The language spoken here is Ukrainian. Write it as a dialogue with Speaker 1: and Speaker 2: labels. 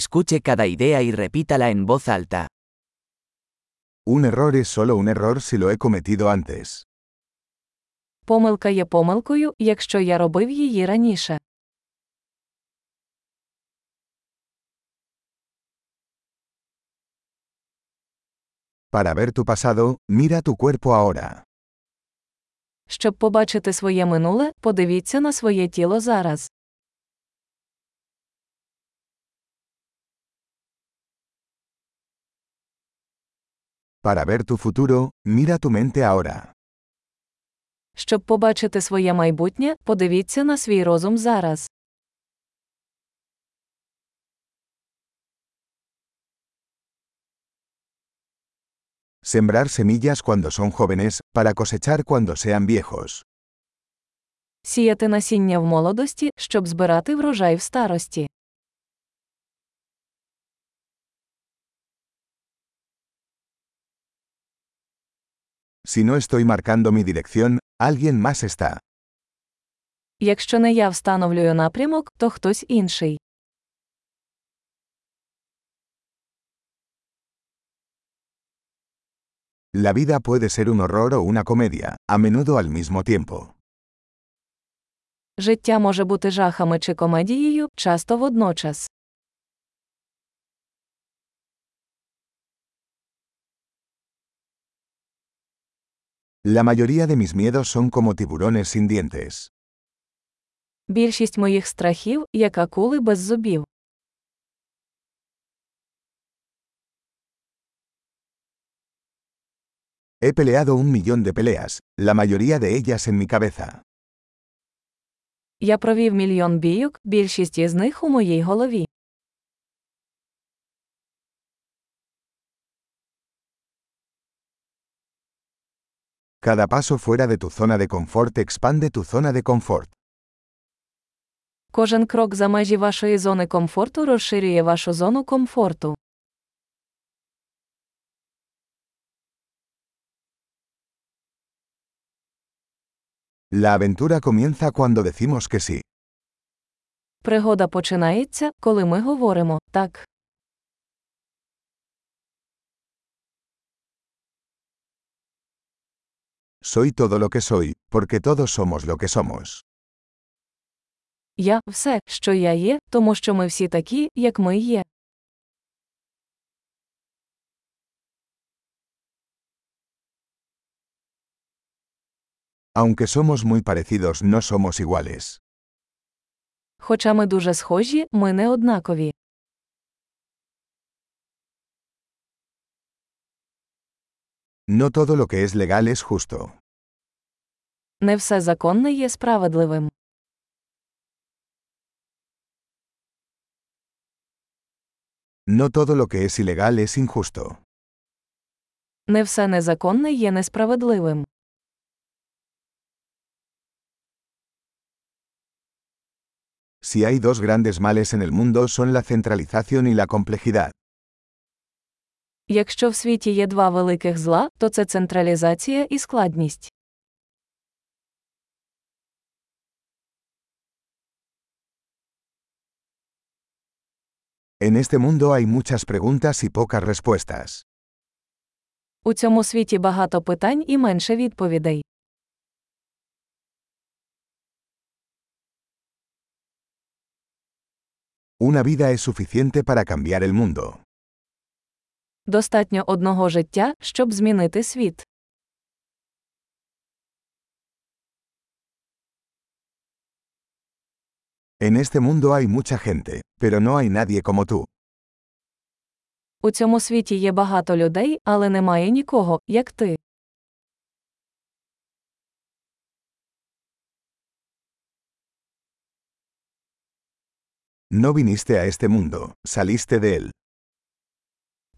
Speaker 1: Escuche cada idea y repítala en voz alta.
Speaker 2: Un error es solo un error si lo he cometido antes.
Speaker 3: Помилка є помилкою, якщо я робив її раніше.
Speaker 2: Para ver tu pasado, mira tu cuerpo ahora.
Speaker 3: Щоб побачити своє минуле, подивіться на своє тіло зараз.
Speaker 2: Para ver tu futuro, mira tu mente ahora.
Speaker 3: Щоб побачити своє майбутнє, подивіться на свій розум зараз.
Speaker 2: Sembrar semillas cuando son jóvenes, para cosechar cuando sean viejos.
Speaker 3: Сіяти насіння в молодості, щоб збирати врожай в старості.
Speaker 2: Si no estoy marcando mi dirección, alguien más está.
Speaker 3: Якщо не я встановлюю напрямок, то хтось інший.
Speaker 2: La vida puede ser un horror o una comedia, a menudo al mismo tiempo.
Speaker 3: Життя може бути жахами чи комедією, часто водночас.
Speaker 2: La mayoría de mis miedos son como tiburones sin dientes.
Speaker 3: Більшість моїх страхів, як акули без зубів.
Speaker 2: He peleado un millón de peleas, la mayoría de ellas en mi cabeza.
Speaker 3: Я провів мільйон бійок, більшість із них у моїй голові.
Speaker 2: Cada paso fuera de tu zona de confort expande tu zona de confort.
Speaker 3: Кожен крок за межі вашої зони комфорту розширює вашу зону комфорту.
Speaker 2: La aventura comienza cuando decimos que sí.
Speaker 3: Пригода починається, коли ми говоримо так.
Speaker 2: Soy todo lo que soy, porque todos somos lo que somos.
Speaker 3: Я все, що я є, тому що ми всі такі, як ми є.
Speaker 2: Aunque somos muy parecidos, no somos iguales.
Speaker 3: Хоча ми дуже схожі, ми не однакові.
Speaker 2: No todo lo que es legal es justo.
Speaker 3: Не все законне є справедливим.
Speaker 2: No todo lo que es ilegal es injusto.
Speaker 3: Не все незаконне є несправедливим.
Speaker 2: Si hay dos grandes males en el mundo son la centralización y la complejidad.
Speaker 3: Якщо в світі є два великих зла, то це централізація і складність.
Speaker 2: En este mundo hay muchas preguntas y pocas respuestas.
Speaker 3: У цьому світі багато питань і менше відповідей.
Speaker 2: Una vida es suficiente para cambiar el mundo.
Speaker 3: Достатньо одного життя, щоб змінити світ.
Speaker 2: En este mundo hay mucha gente, pero no hay nadie como tú.
Speaker 3: У цьому світі є багато людей, але немає нікого, як ти.
Speaker 2: No viniste a este mundo, saliste de él.